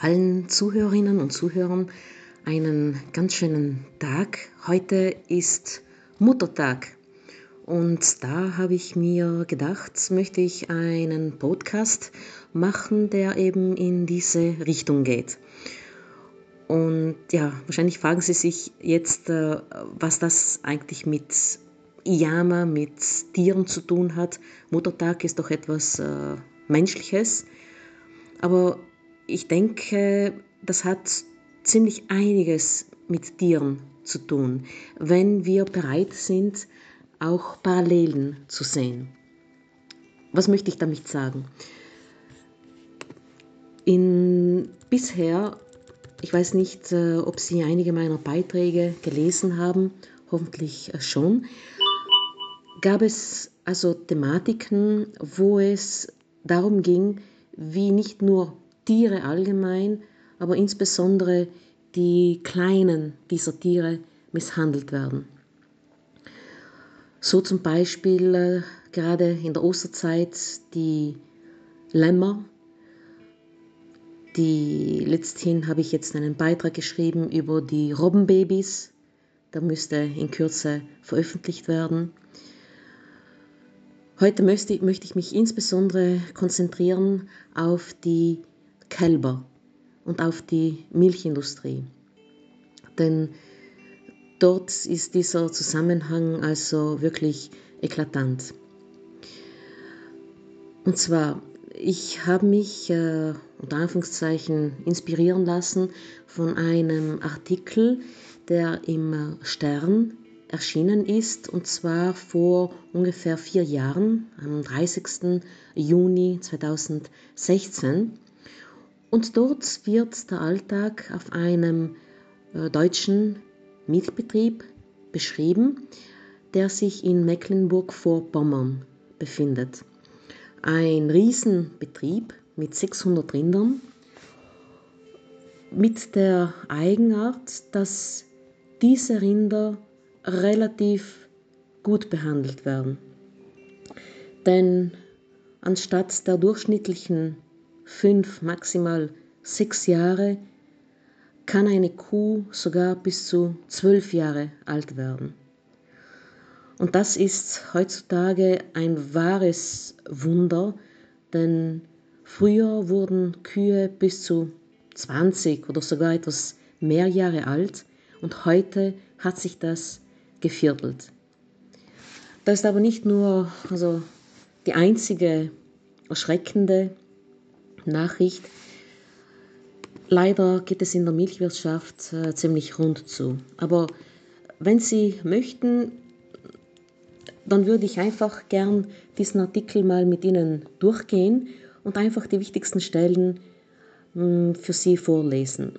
allen Zuhörerinnen und Zuhörern einen ganz schönen Tag. Heute ist Muttertag und da habe ich mir gedacht, möchte ich einen Podcast machen, der eben in diese Richtung geht. Und ja, wahrscheinlich fragen Sie sich jetzt, äh, was das eigentlich mit Iyama, mit Tieren zu tun hat. Muttertag ist doch etwas äh, Menschliches. Aber ich denke, das hat ziemlich einiges mit Tieren zu tun, wenn wir bereit sind, auch Parallelen zu sehen. Was möchte ich damit sagen? In bisher, ich weiß nicht, äh, ob Sie einige meiner Beiträge gelesen haben, hoffentlich äh, schon, gab es also Thematiken, wo es darum ging, wie nicht nur Tiere allgemein, aber insbesondere die Kleinen dieser Tiere misshandelt werden. So zum Beispiel äh, gerade in der Osterzeit die Lämmer. Die letzthin habe ich jetzt einen Beitrag geschrieben über die Robbenbabys. Der müsste in Kürze veröffentlicht werden. Heute möchte, möchte ich mich insbesondere konzentrieren auf die Kälber und auf die Milchindustrie. Denn dort ist dieser Zusammenhang also wirklich eklatant. Und zwar, ich habe mich äh, unter Anführungszeichen inspirieren lassen von einem Artikel, der im Stern erschienen ist, und zwar vor ungefähr vier Jahren, am 30. Juni 2016. Und dort wird der Alltag auf einem äh, deutschen Milchbetrieb beschrieben, der sich in Mecklenburg-Vorpommern befindet. Ein Riesenbetrieb mit 600 Rindern mit der Eigenart, dass diese Rinder relativ gut behandelt werden. Denn anstatt der durchschnittlichen fünf, maximal sechs Jahre kann eine Kuh sogar bis zu zwölf Jahre alt werden. Und das ist heutzutage ein wahres Wunder, denn früher wurden Kühe bis zu 20 oder sogar etwas mehr Jahre alt und heute hat sich das geviertelt. Das ist aber nicht nur also, die einzige erschreckende Nachricht. Leider geht es in der Milchwirtschaft äh, ziemlich rund zu. Aber wenn Sie möchten, dann würde ich einfach gern diesen Artikel mal mit Ihnen durchgehen und einfach die wichtigsten Stellen mh, hm, für Sie vorlesen.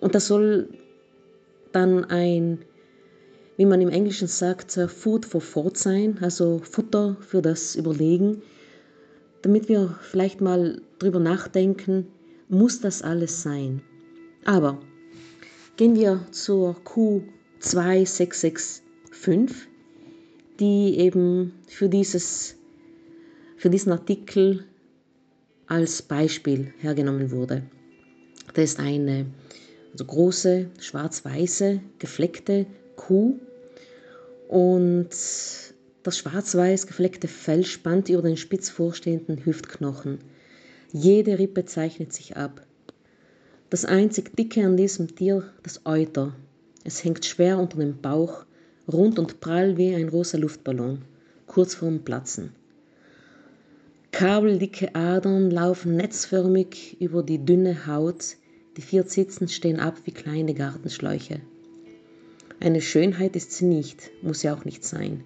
Und das soll dann ein, wie man im Englischen sagt, äh, Food for Thought sein, also Futter für das Überlegen damit wir vielleicht mal drüber nachdenken, muss das alles sein. Aber gehen wir zur Q2665, die eben für, dieses, für diesen Artikel als Beispiel hergenommen wurde. Das ist eine also große, schwarz-weiße, gefleckte Kuh und das schwarz-weiß gefleckte Fell spannt über den spitz vorstehenden Hüftknochen. Jede Rippe zeichnet sich ab. Das einzig Dicke an diesem Tier, das Euter. Es hängt schwer unter dem Bauch, rund und prall wie ein rosa Luftballon, kurz vorm Platzen. Kabeldicke Adern laufen netzförmig über die dünne Haut, die vier Zitzen stehen ab wie kleine Gartenschläuche. Eine Schönheit ist sie nicht, muss sie auch nicht sein.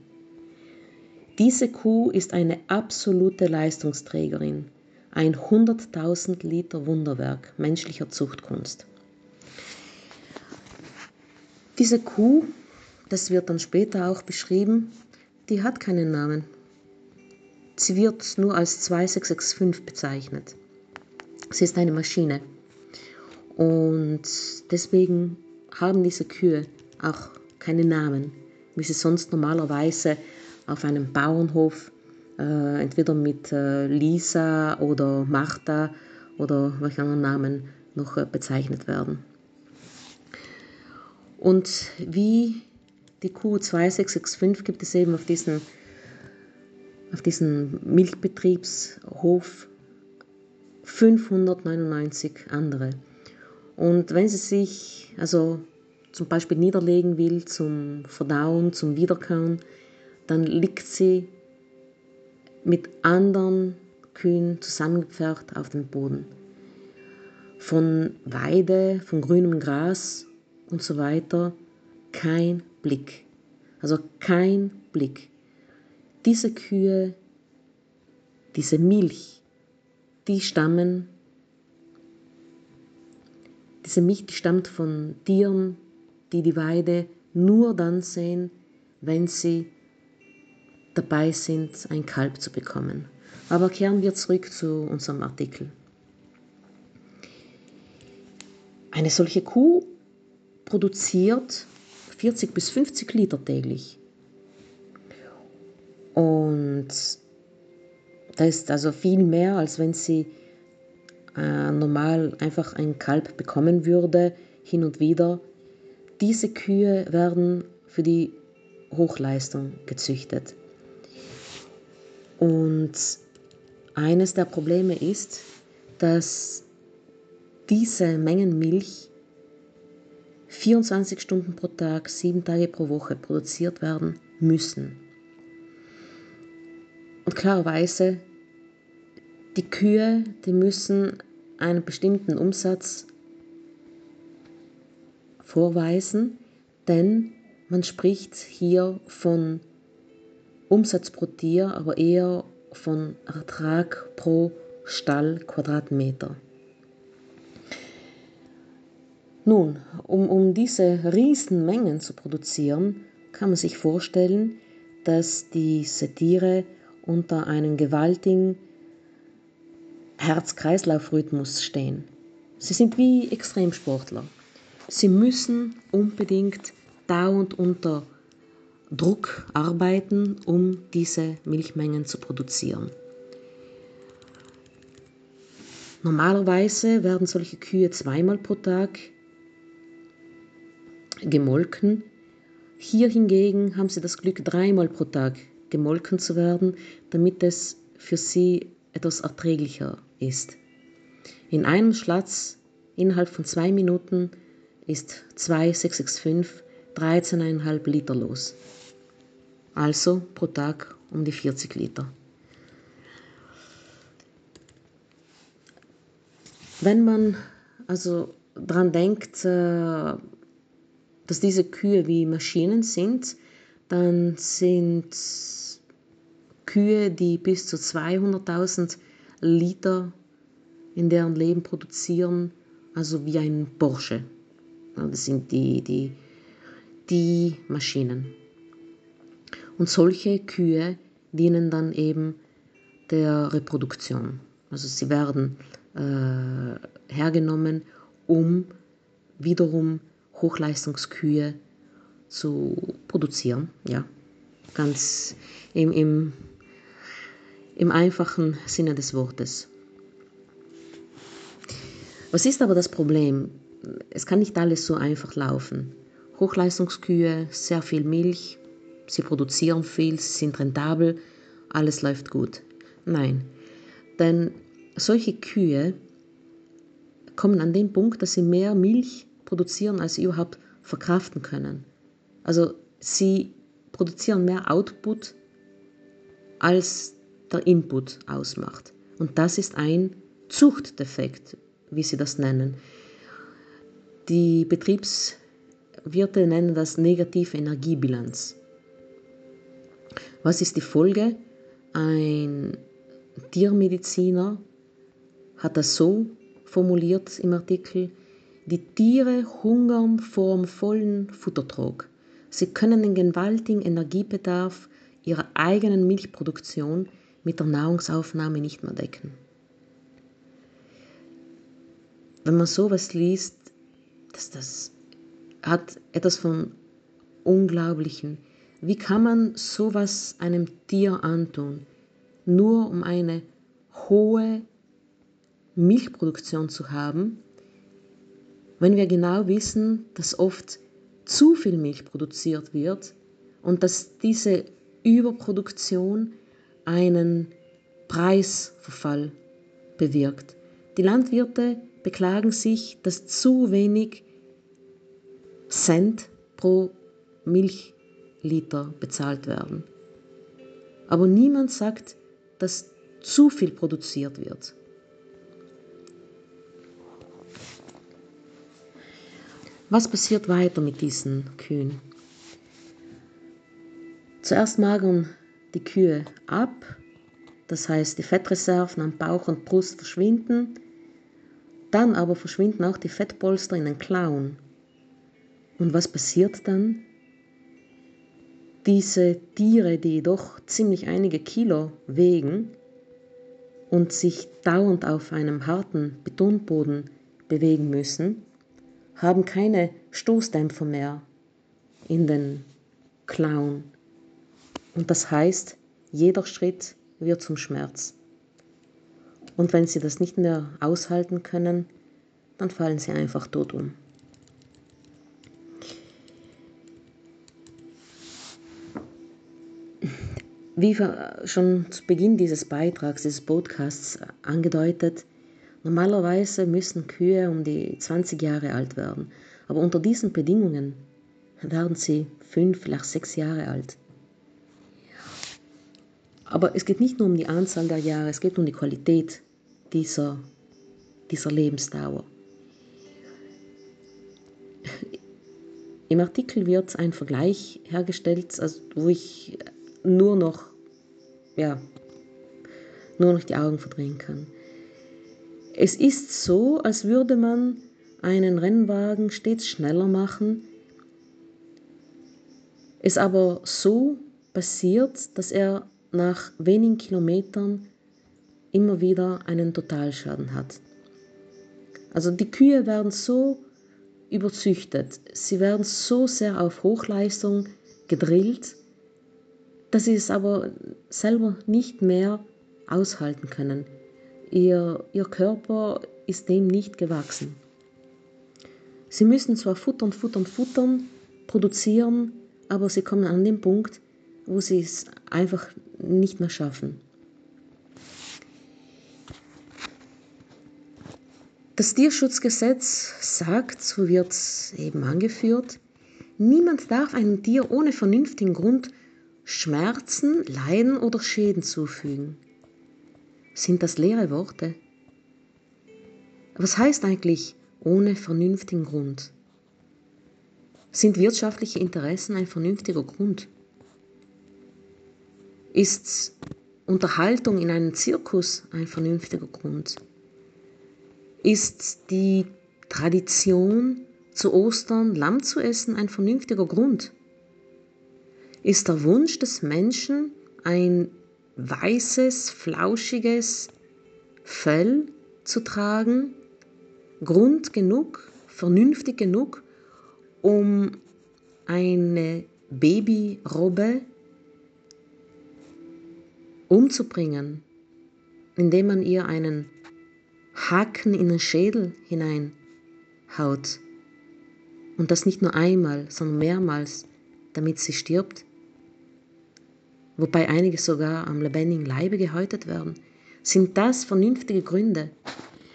Diese Kuh ist eine absolute Leistungsträgerin, ein 100.000 Liter Wunderwerk menschlicher Zuchtkunst. Diese Kuh, das wird dann später auch beschrieben, die hat keinen Namen. Sie wird nur als 2665 bezeichnet. Sie ist eine Maschine. Und deswegen haben diese Kühe auch keine Namen, wie sie sonst normalerweise auf einem Bauernhof, äh, entweder mit äh, Lisa oder Martha oder welche anderen Namen noch äh, bezeichnet werden. Und wie die Kuh 2665 gibt es eben auf diesen, auf diesen Milchbetriebshof 599 andere. Und wenn sie sich also zum Beispiel niederlegen will zum Verdauen, zum Wiederkauen, dann liegt sie mit anderen Kühen zusammengepfercht auf dem Boden. Von Weide, von grünem Gras und so weiter kein Blick. Also kein Blick. Diese Kühe, diese Milch, die stammen, diese Milch, die stammt von Tieren, die die Weide nur dann sehen, wenn sie dabei sind, ein Kalb zu bekommen. Aber kehren wir zurück zu unserem Artikel. Eine solche Kuh produziert 40 bis 50 Liter täglich. Und das ist also viel mehr, als wenn sie äh, normal einfach ein Kalb bekommen würde, hin und wieder. Diese Kühe werden für die Hochleistung gezüchtet. Und eines der Probleme ist, dass diese Mengen Milch 24 Stunden pro Tag, sieben Tage pro Woche produziert werden müssen. Und klarerweise, die Kühe, die müssen einen bestimmten Umsatz vorweisen, denn man spricht hier von Umsatz pro Tier, aber eher von Ertrag pro Stallquadratmeter. Nun, um, um diese Riesenmengen zu produzieren, kann man sich vorstellen, dass diese Tiere unter einem gewaltigen Herz-Kreislauf-Rhythmus stehen. Sie sind wie Extremsportler. Sie müssen unbedingt dauernd unter Druck arbeiten, um diese Milchmengen zu produzieren. Normalerweise werden solche Kühe zweimal pro Tag gemolken. Hier hingegen haben sie das Glück, dreimal pro Tag gemolken zu werden, damit es für sie etwas erträglicher ist. In einem Schlatz innerhalb von zwei Minuten ist 2,665 13,5 Liter los. Also pro Tag um die 40 Liter. Wenn man also daran denkt, äh, dass diese Kühe wie Maschinen sind, dann sind Kühe, die bis zu 200.000 Liter in deren Leben produzieren, also wie ein Porsche. Das sind die, die, die Maschinen. Und solche Kühe dienen dann eben der Reproduktion. Also sie werden äh, hergenommen, um wiederum Hochleistungskühe zu produzieren. Ja, ganz im, im, im einfachen Sinne des Wortes. Was ist aber das Problem? Es kann nicht alles so einfach laufen. Hochleistungskühe, sehr viel Milch, sie produzieren viel, sie sind rentabel, alles läuft gut. Nein, denn solche Kühe kommen an den Punkt, dass sie mehr Milch produzieren, als sie überhaupt verkraften können. Also sie produzieren mehr Output, als der Input ausmacht. Und das ist ein Zuchtdefekt, wie sie das nennen. Die Betriebswirte nennen das negative Energiebilanz. Was ist die Folge? Ein Tiermediziner hat das so formuliert im Artikel, die Tiere hungern vorm vollen Futtertrog. Sie können den gewaltigen Energiebedarf ihrer eigenen Milchproduktion mit der Nahrungsaufnahme nicht mehr decken. Wenn man sowas liest, das, das hat etwas von Unglaublichen. Wie kann man sowas einem Tier antun, nur um eine hohe Milchproduktion zu haben, wenn wir genau wissen, dass oft zu viel Milch produziert wird und dass diese Überproduktion einen Preisverfall bewirkt. Die Landwirte beklagen sich, dass zu wenig Cent pro Milchliter bezahlt werden. Aber niemand sagt, dass zu viel produziert wird. Was passiert weiter mit diesen Kühen? Zuerst magern die Kühe ab, das heißt die Fettreserven am Bauch und Brust verschwinden, dann aber verschwinden auch die Fettpolster in den Klauen. Und was passiert dann? Diese Tiere, die doch ziemlich einige Kilo wägen und sich dauernd auf einem harten Betonboden bewegen müssen, haben keine Stoßdämpfer mehr in den Klauen. Und das heißt, jeder Schritt wird zum Schmerz. Und wenn sie das nicht mehr aushalten können, dann fallen sie einfach tot um. Wie schon zu Beginn dieses Beitrags, dieses Podcasts angedeutet, normalerweise müssen Kühe um die 20 Jahre alt werden. Aber unter diesen Bedingungen werden sie fünf, vielleicht sechs Jahre alt. Aber es geht nicht nur um die Anzahl der Jahre, es geht um die Qualität dieser, dieser Lebensdauer. Im Artikel wird ein Vergleich hergestellt, also wo ich nur noch, ja, nur noch die Augen verdrehen kann. Es ist so, als würde man einen Rennwagen stets schneller machen, es aber so passiert, dass er nach wenigen Kilometern immer wieder einen Totalschaden hat. Also die Kühe werden so überzüchtet, sie werden so sehr auf Hochleistung gedrillt, dass sie es aber selber nicht mehr aushalten können. Ihr, ihr Körper ist dem nicht gewachsen. Sie müssen zwar futtern, futtern, futtern, produzieren, aber sie kommen an den Punkt, wo sie es einfach nicht mehr schaffen. Das Tierschutzgesetz sagt, so wird es eben angeführt, niemand darf einem Tier ohne vernünftigen Grund Schmerzen, Leiden oder Schäden zufügen. Sind das leere Worte? Was heißt eigentlich ohne vernünftigen Grund? Sind wirtschaftliche Interessen ein vernünftiger Grund? Ist Unterhaltung in einem Zirkus ein vernünftiger Grund? Ist die Tradition, zu Ostern Lamm zu essen, ein vernünftiger Grund? Ist der Wunsch des Menschen, ein weißes, flauschiges Fell zu tragen, Grund genug, vernünftig genug, um eine Babyrobbe umzubringen, indem man ihr einen Haken in den Schädel hineinhaut. Und das nicht nur einmal, sondern mehrmals, damit sie stirbt. Wobei einige sogar am lebendigen Leibe gehäutet werden. Sind das vernünftige Gründe?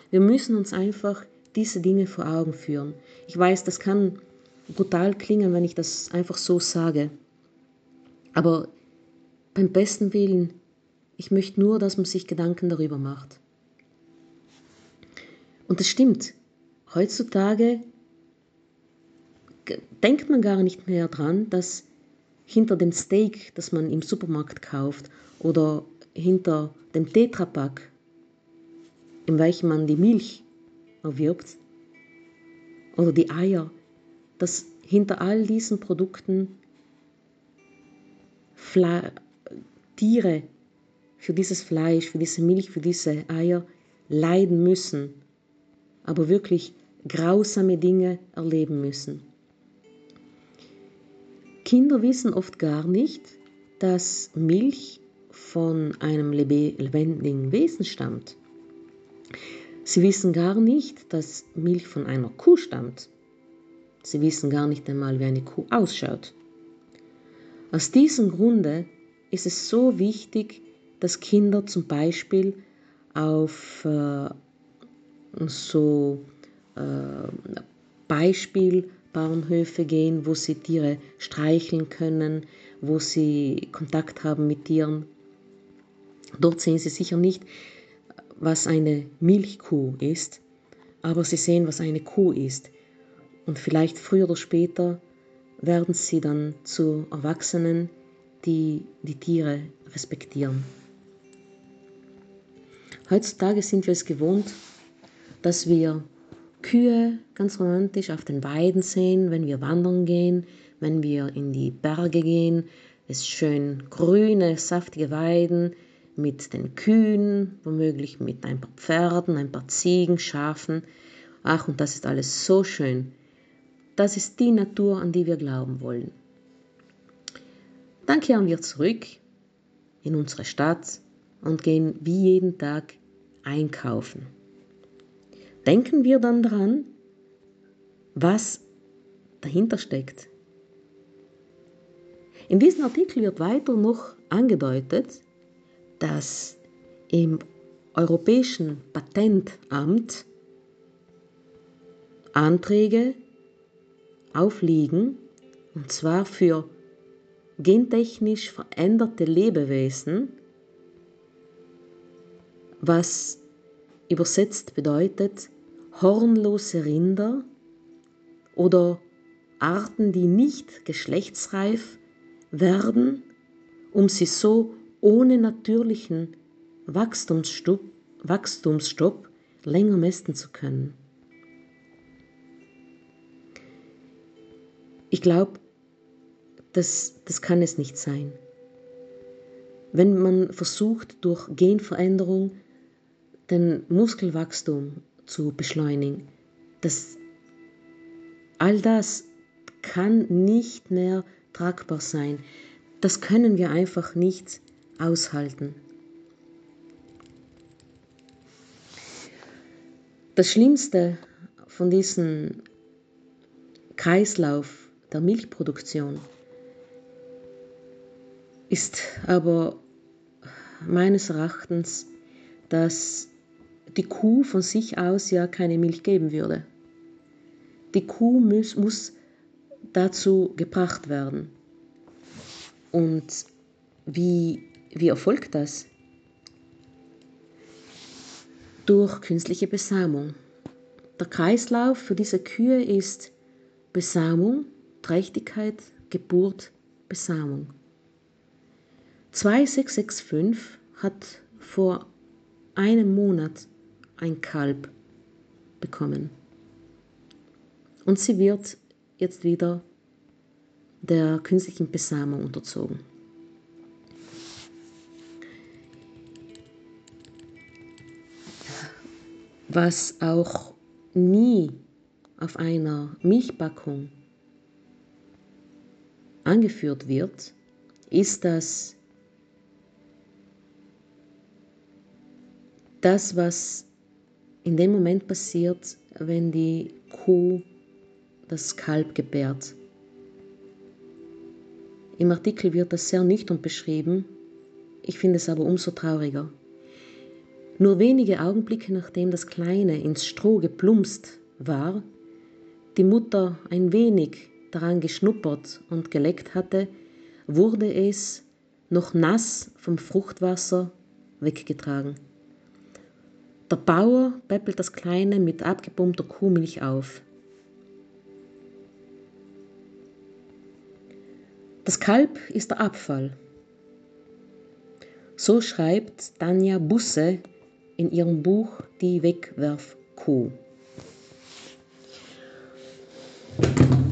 Wir müssen uns einfach diese Dinge vor Augen führen. Ich weiß, das kann brutal klingen, wenn ich das einfach so sage. Aber beim besten Willen ich möchte nur, dass man sich Gedanken darüber macht. Und das stimmt. Heutzutage denkt man gar nicht mehr dran, dass hinter dem Steak, das man im Supermarkt kauft, oder hinter dem Tetrapack, in welchem man die Milch erwirbt, oder die Eier, dass hinter all diesen Produkten Fla Tiere für dieses Fleisch, für diese Milch, für diese Eier leiden müssen, aber wirklich grausame Dinge erleben müssen. Kinder wissen oft gar nicht, dass Milch von einem lebendigen Wesen stammt. Sie wissen gar nicht, dass Milch von einer Kuh stammt. Sie wissen gar nicht einmal, wie eine Kuh ausschaut. Aus diesem Grunde ist es so wichtig, dass Kinder zum Beispiel auf äh, so äh, Beispielbauernhöfe gehen, wo sie Tiere streicheln können, wo sie Kontakt haben mit Tieren. Dort sehen sie sicher nicht, was eine Milchkuh ist, aber sie sehen, was eine Kuh ist. Und vielleicht früher oder später werden sie dann zu Erwachsenen, die die Tiere respektieren. Heutzutage sind wir es gewohnt, dass wir Kühe ganz romantisch auf den Weiden sehen, wenn wir wandern gehen, wenn wir in die Berge gehen. Es ist schön grüne, saftige Weiden mit den Kühen, womöglich mit ein paar Pferden, ein paar Ziegen, Schafen. Ach, und das ist alles so schön. Das ist die Natur, an die wir glauben wollen. Dann kehren wir zurück in unsere Stadt und gehen wie jeden Tag einkaufen. Denken wir dann daran, was dahinter steckt. In diesem Artikel wird weiter noch angedeutet, dass im Europäischen Patentamt Anträge aufliegen, und zwar für gentechnisch veränderte Lebewesen, was übersetzt bedeutet hornlose Rinder oder Arten, die nicht geschlechtsreif werden, um sie so ohne natürlichen Wachstumsstopp, Wachstumsstopp länger mästen zu können. Ich glaube, das, das kann es nicht sein. Wenn man versucht, durch Genveränderung den Muskelwachstum zu beschleunigen, das, all das kann nicht mehr tragbar sein. Das können wir einfach nicht aushalten. Das Schlimmste von diesem Kreislauf der Milchproduktion ist aber meines Erachtens, dass die Kuh von sich aus ja keine Milch geben würde. Die Kuh muss, muss dazu gebracht werden. Und wie, wie erfolgt das? Durch künstliche Besamung. Der Kreislauf für diese Kühe ist Besamung, Trächtigkeit, Geburt, Besamung. 2665 hat vor einem Monat ein Kalb bekommen. Und sie wird jetzt wieder der künstlichen Besamung unterzogen. Was auch nie auf einer Milchpackung angeführt wird, ist, dass das, was in dem Moment passiert, wenn die Kuh das Kalb gebärt. Im Artikel wird das sehr nüchtern beschrieben, ich finde es aber umso trauriger. Nur wenige Augenblicke nachdem das Kleine ins Stroh geplumpst war, die Mutter ein wenig daran geschnuppert und geleckt hatte, wurde es, noch nass vom Fruchtwasser, weggetragen. Der Bauer päppelt das Kleine mit abgepumpter Kuhmilch auf. Das Kalb ist der Abfall. So schreibt Tanja Busse in ihrem Buch Die Wegwerfkuh.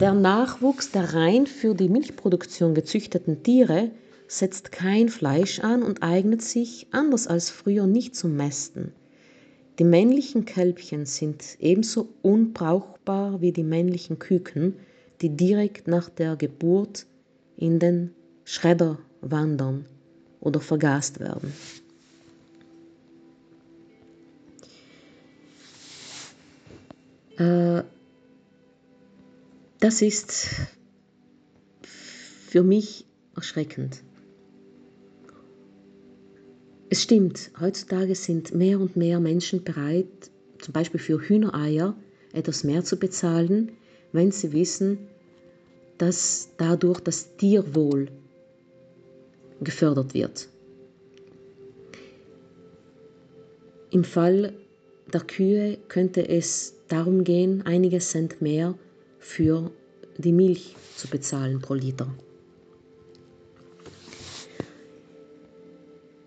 Der Nachwuchs der rein für die Milchproduktion gezüchteten Tiere setzt kein Fleisch an und eignet sich, anders als früher, nicht zum Mästen. Die männlichen Kälbchen sind ebenso unbrauchbar wie die männlichen Küken, die direkt nach der Geburt in den Schredder wandern oder vergast werden. Äh, das ist für mich erschreckend. Es stimmt, heutzutage sind mehr und mehr Menschen bereit, zum Beispiel für Hühnereier etwas mehr zu bezahlen, wenn sie wissen, dass dadurch das Tierwohl gefördert wird. Im Fall der Kühe könnte es darum gehen, einige Cent mehr für die Milch zu bezahlen pro Liter.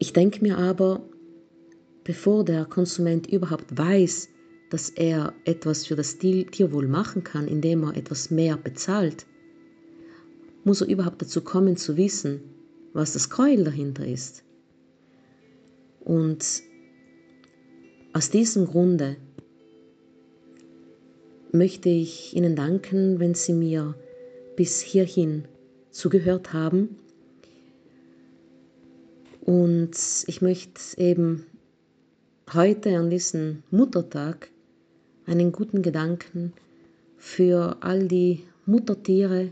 Ich denke mir aber, bevor der Konsument überhaupt weiß, dass er etwas für das Tierwohl machen kann, indem er etwas mehr bezahlt, muss er überhaupt dazu kommen zu wissen, was das Gräuel dahinter ist. Und aus diesem Grunde möchte ich Ihnen danken, wenn Sie mir bis hierhin zugehört haben. Und ich möchte eben heute an diesem Muttertag einen guten Gedanken für all die Muttertiere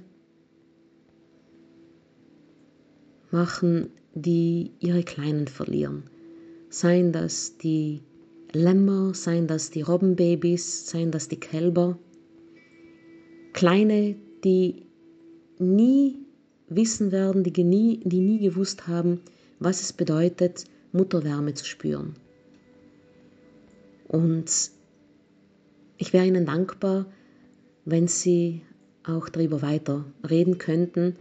machen, die ihre Kleinen verlieren. Seien das die Lämmer, seien das die Robbenbabys, seien das die Kälber. Kleine, die nie wissen werden, die nie, die nie gewusst haben, was es bedeutet, Mutterwärme zu spüren. Und ich wäre Ihnen dankbar, wenn Sie auch darüber weiter reden könnten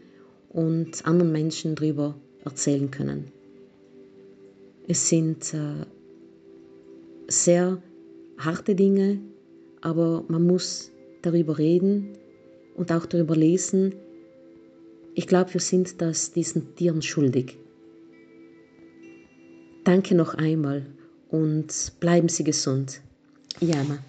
und anderen Menschen darüber erzählen können. Es sind äh, sehr harte Dinge, aber man muss darüber reden und auch darüber lesen. Ich glaube, wir sind das diesen Tieren schuldig. Danke noch einmal und bleiben Sie gesund. Jana.